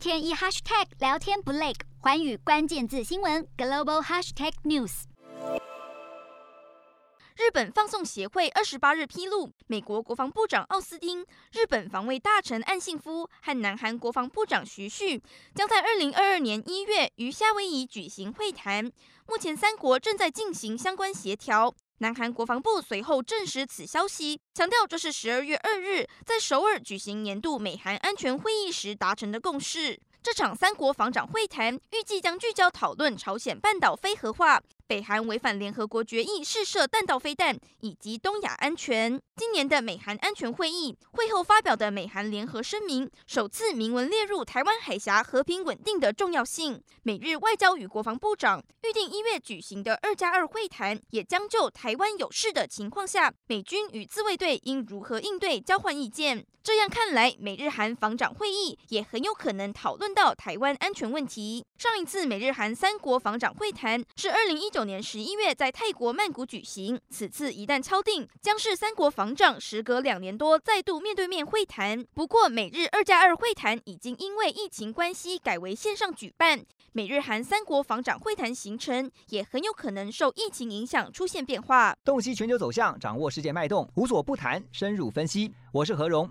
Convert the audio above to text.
天一 hashtag 聊天不累，环宇关键字新闻 global hashtag news。日本放送协会二十八日披露，美国国防部长奥斯汀、日本防卫大臣岸信夫和南韩国防部长徐旭将在二零二二年一月于夏威夷举行会谈。目前三国正在进行相关协调。南韩国防部随后证实此消息，强调这是十二月二日在首尔举行年度美韩安全会议时达成的共识。这场三国防长会谈预计将聚焦讨论朝鲜半岛非核化。北韩违反联合国决议试射弹道飞弹，以及东亚安全。今年的美韩安全会议会后发表的美韩联合声明，首次明文列入台湾海峡和平稳定的重要性。美日外交与国防部长预定一月举行的二加二会谈，也将就台湾有事的情况下，美军与自卫队应如何应对交换意见。这样看来，美日韩防长会议也很有可能讨论到台湾安全问题。上一次美日韩三国防长会谈是二零一九。去年十一月在泰国曼谷举行，此次一旦敲定，将是三国防长时隔两年多再度面对面会谈。不过，美日二加二会谈已经因为疫情关系改为线上举办，美日韩三国防长会谈行程也很有可能受疫情影响出现变化。洞悉全球走向，掌握世界脉动，无所不谈，深入分析。我是何荣。